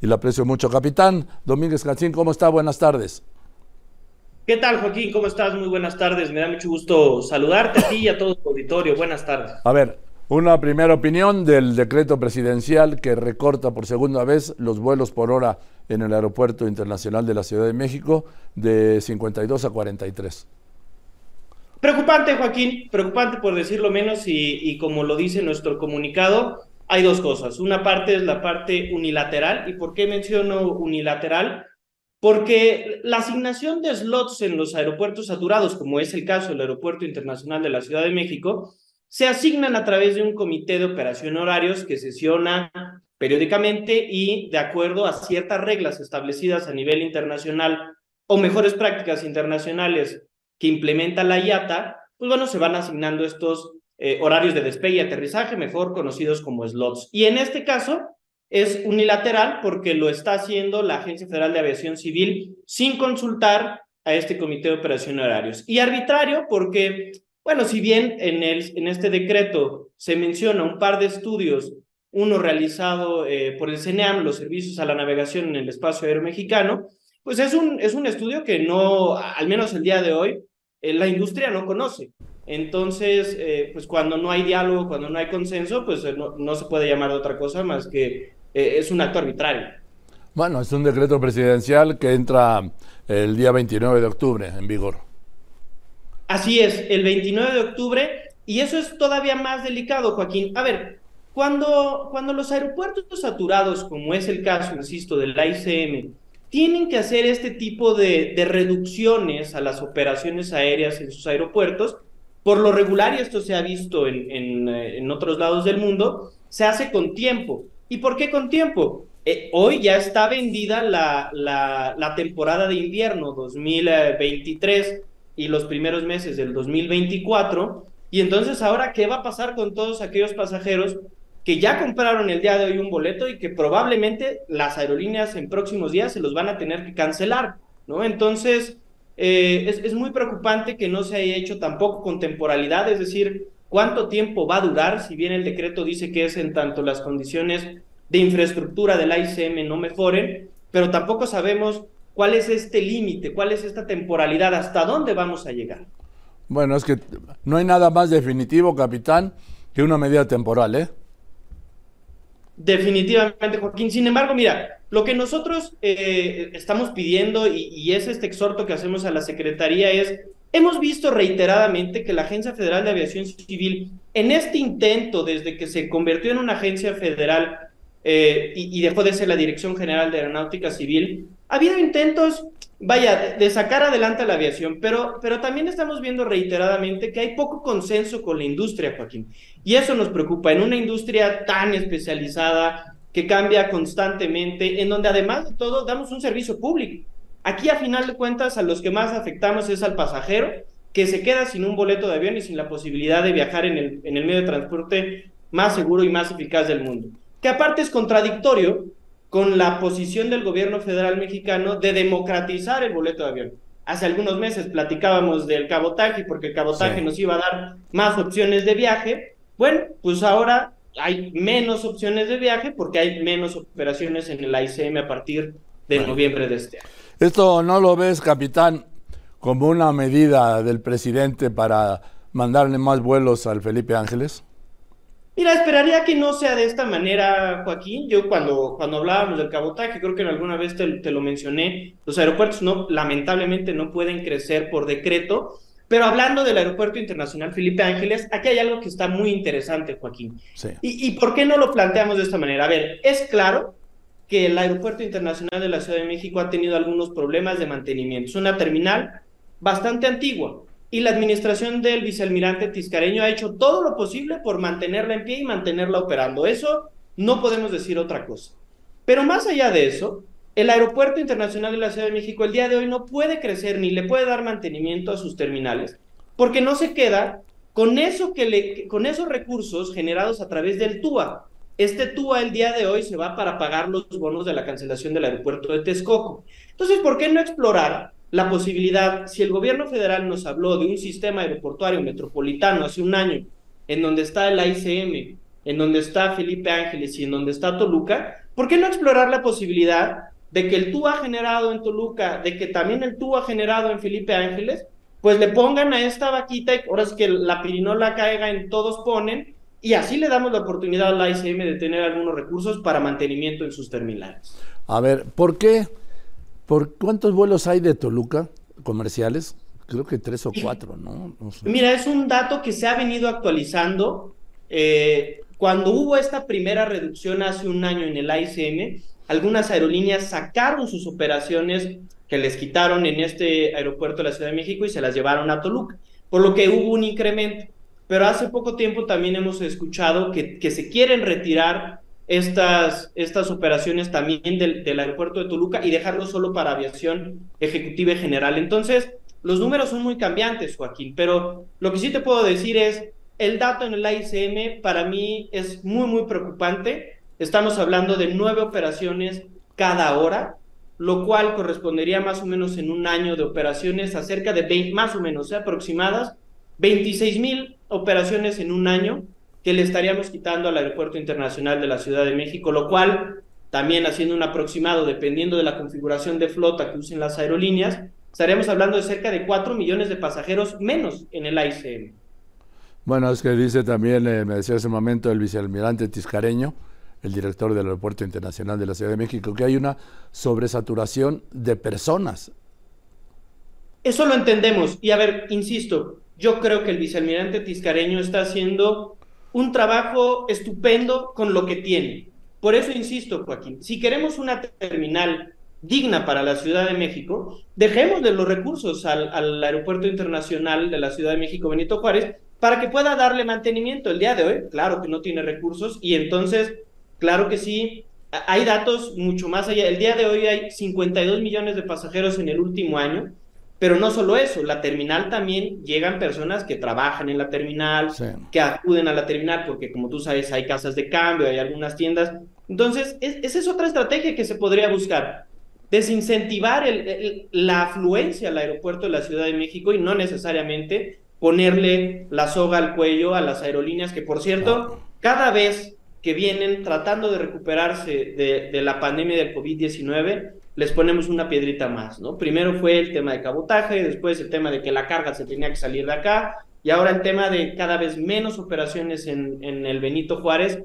y la aprecio mucho. Capitán Domínguez Cancín, ¿cómo está? Buenas tardes. ¿Qué tal, Joaquín? ¿Cómo estás? Muy buenas tardes. Me da mucho gusto saludarte a ti y a todo tu auditorio. Buenas tardes. A ver, una primera opinión del decreto presidencial que recorta por segunda vez los vuelos por hora en el Aeropuerto Internacional de la Ciudad de México de 52 a 43. Preocupante, Joaquín, preocupante por decirlo menos y, como lo dice nuestro comunicado, hay dos cosas. Una parte es la parte unilateral. ¿Y por qué menciono unilateral? Porque la asignación de slots en los aeropuertos saturados, como es el caso del Aeropuerto Internacional de la Ciudad de México, se asignan a través de un comité de operación horarios que sesiona periódicamente y de acuerdo a ciertas reglas establecidas a nivel internacional o mejores prácticas internacionales que implementa la IATA, pues bueno, se van asignando estos eh, horarios de despegue y aterrizaje, mejor conocidos como slots. Y en este caso es unilateral porque lo está haciendo la Agencia Federal de Aviación Civil sin consultar a este comité de operación horarios. Y arbitrario porque bueno, si bien en, el, en este decreto se menciona un par de estudios, uno realizado eh, por el CENEAM, los servicios a la navegación en el espacio aéreo mexicano, pues es un, es un estudio que no, al menos el día de hoy, eh, la industria no conoce. Entonces, eh, pues cuando no hay diálogo, cuando no hay consenso, pues no, no se puede llamar de otra cosa más que es un acto arbitrario. Bueno, es un decreto presidencial que entra el día 29 de octubre en vigor. Así es, el 29 de octubre, y eso es todavía más delicado, Joaquín. A ver, cuando, cuando los aeropuertos saturados, como es el caso, insisto, del ICM, tienen que hacer este tipo de, de reducciones a las operaciones aéreas en sus aeropuertos, por lo regular, y esto se ha visto en, eh, en otros lados del mundo, se hace con tiempo. ¿Y por qué con tiempo? Eh, hoy ya está vendida la, la, la temporada de invierno 2023 y los primeros meses del 2024. Y entonces ahora, ¿qué va a pasar con todos aquellos pasajeros que ya compraron el día de hoy un boleto y que probablemente las aerolíneas en próximos días se los van a tener que cancelar? ¿no? Entonces, eh, es, es muy preocupante que no se haya hecho tampoco con temporalidad, es decir, cuánto tiempo va a durar, si bien el decreto dice que es en tanto las condiciones de infraestructura del ICM no mejoren, pero tampoco sabemos ¿Cuál es este límite? ¿Cuál es esta temporalidad? ¿Hasta dónde vamos a llegar? Bueno, es que no hay nada más definitivo, capitán, que una medida temporal, ¿eh? Definitivamente, Joaquín. Sin embargo, mira, lo que nosotros eh, estamos pidiendo y, es este exhorto que hacemos a la Secretaría es, hemos visto reiteradamente que la Agencia Federal de Aviación Civil, en este intento desde que se convirtió en una agencia federal eh, y, dejó de ser la Dirección General de Aeronáutica Civil, ha habido intentos, vaya, de sacar adelante la aviación, pero, pero también estamos viendo reiteradamente que hay poco consenso con la industria, Joaquín. Y eso nos preocupa en una industria tan especializada que cambia constantemente, en donde además de todo damos un servicio público. Aquí a final de cuentas a los que más afectamos es al pasajero, que se queda sin un boleto de avión y sin la posibilidad de viajar en el, en el medio de transporte más seguro y más eficaz del mundo que aparte es contradictorio con la posición del gobierno federal mexicano de democratizar el boleto de avión. Hace algunos meses platicábamos del cabotaje porque el cabotaje sí. nos iba a dar más opciones de viaje. Bueno, pues ahora hay menos opciones de viaje porque hay menos operaciones en el ICM a partir de bueno. noviembre de este año. ¿Esto no lo ves, capitán, como una medida del presidente para mandarle más vuelos al Felipe Ángeles? Mira, esperaría que no sea de esta manera, Joaquín. Yo cuando, cuando hablábamos del cabotaje, creo que en alguna vez te, te, lo mencioné, los aeropuertos no, lamentablemente no pueden crecer por decreto, pero hablando del Aeropuerto Internacional Felipe Ángeles, aquí hay algo que está muy interesante, Joaquín. Sí. ¿Y, ¿Y por qué no lo planteamos de esta manera? A ver, es claro que el Aeropuerto Internacional de la Ciudad de México ha tenido algunos problemas de mantenimiento. Es una terminal bastante antigua y la administración del vicealmirante Tiscareño ha hecho todo lo posible por mantenerla en pie y mantenerla operando. Eso no podemos decir otra cosa. Pero más allá de eso, el Aeropuerto Internacional de la Ciudad de México el día de hoy no puede crecer ni le puede dar mantenimiento a sus terminales, porque no se queda con eso que le, con esos recursos generados a través del TUA. Este TUA el día de hoy se va para pagar los bonos de la cancelación del aeropuerto de Texcoco. Entonces, ¿por qué no explorar la posibilidad, si el gobierno federal nos habló de un sistema aeroportuario metropolitano hace un año, en donde está el ICM, en donde está Felipe Ángeles y en donde está Toluca, ¿por qué no explorar la posibilidad de que el TUA generado en Toluca, de que también el TUA generado en Felipe Ángeles, pues le pongan a esta vaquita y ahora es que la pirinola caiga en todos ponen y así le damos la oportunidad a la ICM de tener algunos recursos para mantenimiento en sus terminales. A ver, ¿por qué? ¿Por cuántos vuelos hay de Toluca comerciales? Creo que tres o cuatro, ¿no? Mira, es un dato que se ha venido actualizando. Eh, cuando hubo esta primera reducción hace un año en el ICM, algunas aerolíneas sacaron sus operaciones que les quitaron en este aeropuerto de la Ciudad de México y se las llevaron a Toluca, por lo que hubo un incremento. Pero hace poco tiempo también hemos escuchado que, que se quieren retirar estas, estas operaciones también del, del aeropuerto de Toluca y dejarlo solo para aviación ejecutiva y general. Entonces, los números son muy cambiantes, Joaquín, pero lo que sí te puedo decir es, el dato en el ICM para mí es muy, muy preocupante. Estamos hablando de nueve operaciones cada hora, lo cual correspondería más o menos en un año de operaciones a cerca de 20, más o menos, ¿eh? aproximadas, 26 mil operaciones en un año que le estaríamos quitando al Aeropuerto Internacional de la Ciudad de México, lo cual, también haciendo un aproximado, dependiendo de la configuración de flota que usen las aerolíneas, estaríamos hablando de cerca de 4 millones de pasajeros menos en el ICM. Bueno, es que dice también, eh, me decía hace un momento el vicealmirante Tiscareño, el director del Aeropuerto Internacional de la Ciudad de México, que hay una sobresaturación de personas. Eso lo entendemos. Y a ver, insisto, yo creo que el vicealmirante Tiscareño está haciendo un trabajo estupendo con lo que tiene. Por eso insisto, Joaquín, si queremos una terminal digna para la Ciudad de México, dejemos de los recursos al, Aeropuerto Internacional de la Ciudad de México Benito Juárez para que pueda darle mantenimiento. El día de hoy, claro que no tiene recursos y entonces Claro que sí, hay datos mucho más allá. El día de hoy hay 52 millones de pasajeros en el último año, pero no solo eso, la terminal también llegan personas que trabajan en la terminal, que acuden a la terminal, porque como tú sabes, hay casas de cambio, hay algunas tiendas. Entonces, esa es otra estrategia que se podría buscar. Desincentivar la afluencia al aeropuerto de la Ciudad de México y no necesariamente ponerle la soga al cuello a las aerolíneas, que por cierto, cada vez que vienen tratando de recuperarse de, la pandemia del COVID-19, les ponemos una piedrita más, ¿no? Primero fue el tema de cabotaje, después el tema de que la carga se tenía que salir de acá, y ahora el tema de cada vez menos operaciones en, el Benito Juárez.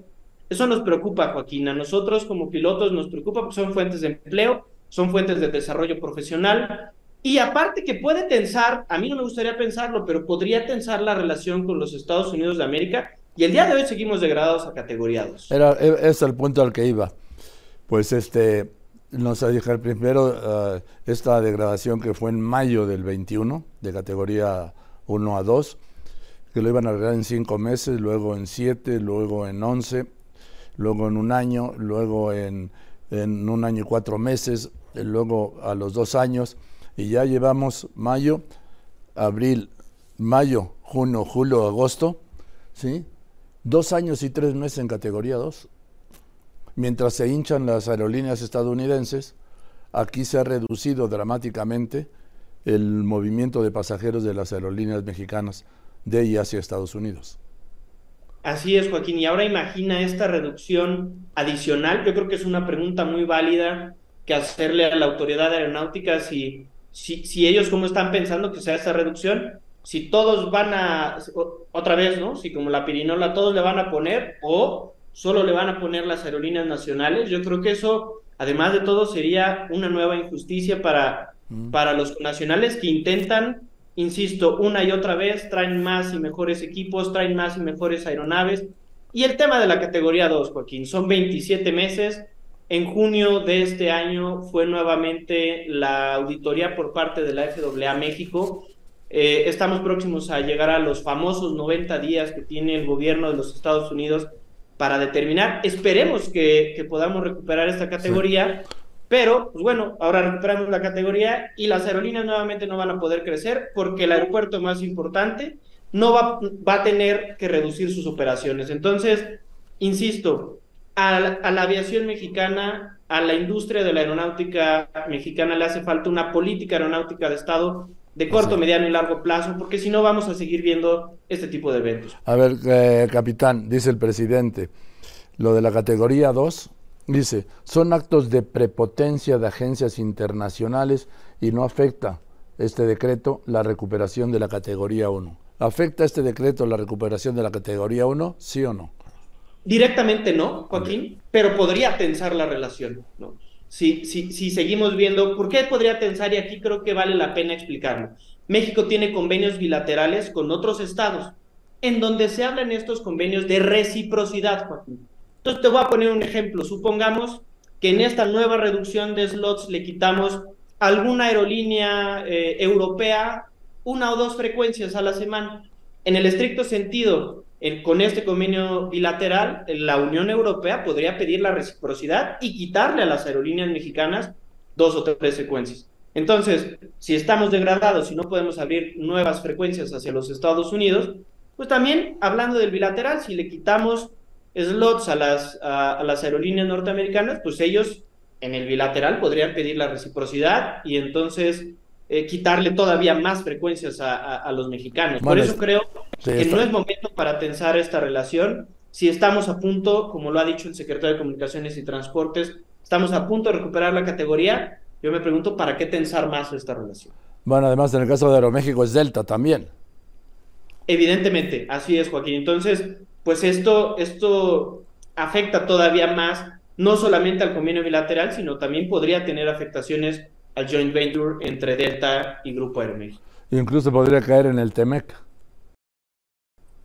Eso nos preocupa, Joaquín. A nosotros como pilotos nos preocupa porque son fuentes de empleo, son fuentes de desarrollo profesional, y aparte que puede tensar, a mí no me gustaría pensarlo, pero podría tensar la relación con los Estados Unidos de América y el día de hoy seguimos degradados a categoría 2. Era, e, es el punto al que iba. Pues este, nos dije primero uh, esta degradación que fue en mayo del 21, de categoría 1 a 2, que lo iban a arreglar en 5 meses, luego en 7, luego en 11, luego en un año, luego en, en un año y cuatro meses, luego a los dos años, y ya llevamos mayo, abril, mayo, junio, julio, agosto, ¿sí? dos años y tres meses en categoría 2. Mientras se hinchan las aerolíneas estadounidenses, aquí se ha reducido dramáticamente el movimiento de pasajeros de las aerolíneas mexicanas de y hacia Estados Unidos. Así es, Joaquín. Y ahora imagina esta reducción adicional. Yo creo que es una pregunta muy válida que hacerle a la autoridad aeronáutica si, si, si ellos cómo están pensando que sea esa reducción si todos van a, otra vez, ¿no? Si como la pirinola todos le van a poner o solo le van a poner las aerolíneas nacionales, yo creo que eso, además de todo, sería una nueva injusticia para, mm. para los nacionales que intentan, insisto, una y otra vez, traen más y mejores equipos, traen más y mejores aeronaves. Y el tema de la categoría 2, Joaquín, son 27 meses. En junio de este año fue nuevamente la auditoría por parte de la FAA México eh, estamos próximos a llegar a los famosos 90 días que tiene el gobierno de los Estados Unidos para determinar. Esperemos que, podamos recuperar esta categoría, pero pues bueno, ahora recuperamos la categoría y las aerolíneas nuevamente no van a poder crecer porque el aeropuerto más importante no va, va a tener que reducir sus operaciones. Entonces, insisto, a, a la aviación mexicana, a la industria de la aeronáutica mexicana le hace falta una política aeronáutica de Estado de corto, mediano y largo plazo, porque si no vamos a seguir viendo este tipo de eventos. A ver, eh, capitán, dice el presidente, lo de la categoría 2 Dice, son actos de prepotencia de agencias internacionales y no afecta este decreto la recuperación de la categoría 1. ¿Afecta este decreto la recuperación de la categoría 1? ¿Sí o no? Directamente no, Joaquín, pero podría tensar la relación. ¿no? Si, si, si seguimos viendo, ¿por qué podría tensar? Y aquí creo que vale la pena explicarlo. México tiene convenios bilaterales con otros estados, en donde se hablan estos convenios de reciprocidad, Joaquín. Entonces te voy a poner un ejemplo. Supongamos que en esta nueva reducción de slots le quitamos a alguna aerolínea eh, europea una o dos frecuencias a la semana. En el estricto sentido, con este convenio bilateral, la Unión Europea podría pedir la reciprocidad y quitarle a las aerolíneas mexicanas dos o tres frecuencias. Entonces, si estamos degradados y no podemos abrir nuevas frecuencias hacia los Estados Unidos, pues también hablando del bilateral, si le quitamos slots a las, a las aerolíneas norteamericanas, pues ellos en el bilateral podrían pedir la reciprocidad y entonces eh, quitarle todavía más frecuencias a, los mexicanos. Por eso creo que no es momento para tensar esta relación. Si estamos a punto, como lo ha dicho el secretario de Comunicaciones y Transportes, estamos a punto de recuperar la categoría, yo me pregunto, ¿para qué tensar más esta relación? Bueno, además en el caso de Aeroméxico es Delta también. Evidentemente, así es, Joaquín. Entonces, pues esto, esto afecta todavía más, no solamente al convenio bilateral, sino también podría tener afectaciones al joint venture entre Delta y Grupo Aeroméxico. Incluso podría caer en el TEMEC.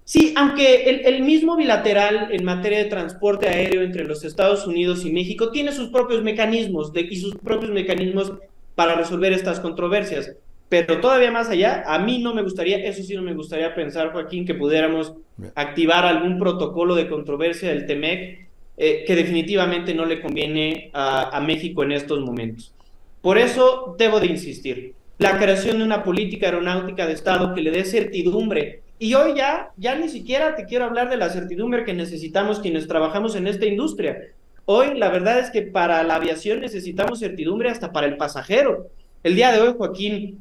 Sí, aunque el, mismo bilateral en materia de transporte aéreo entre los Estados Unidos y México tiene sus propios mecanismos de, y sus propios mecanismos para resolver estas controversias. Pero todavía más allá, a mí no me gustaría, eso sí no me gustaría pensar, Joaquín, que pudiéramos activar algún protocolo de controversia del TEMEC eh, que definitivamente no le conviene a México en estos momentos. Por eso debo de insistir, la creación de una política aeronáutica de Estado que le dé certidumbre. Y hoy ya, ya ni siquiera te quiero hablar de la certidumbre que necesitamos quienes trabajamos en esta industria. Hoy la verdad es que para la aviación necesitamos certidumbre hasta para el pasajero. El día de hoy, Joaquín,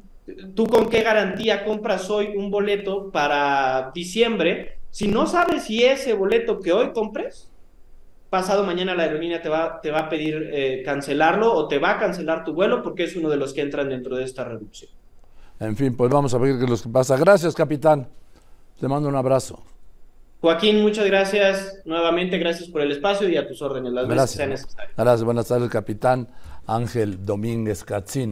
¿tú con qué garantía compras hoy un boleto para diciembre si no sabes si ese boleto que hoy compres pasado mañana la aerolínea te va, te va a pedir eh, cancelarlo o te va a cancelar tu vuelo porque es uno de los que entran dentro de esta reducción. En fin, pues vamos a ver qué es lo que pasa. Gracias, capitán. Te mando un abrazo. Joaquín, muchas gracias. Nuevamente, gracias por el espacio y a tus órdenes, las gracias. veces sea necesario. Gracias, buenas tardes, capitán Ángel Domínguez Catzín.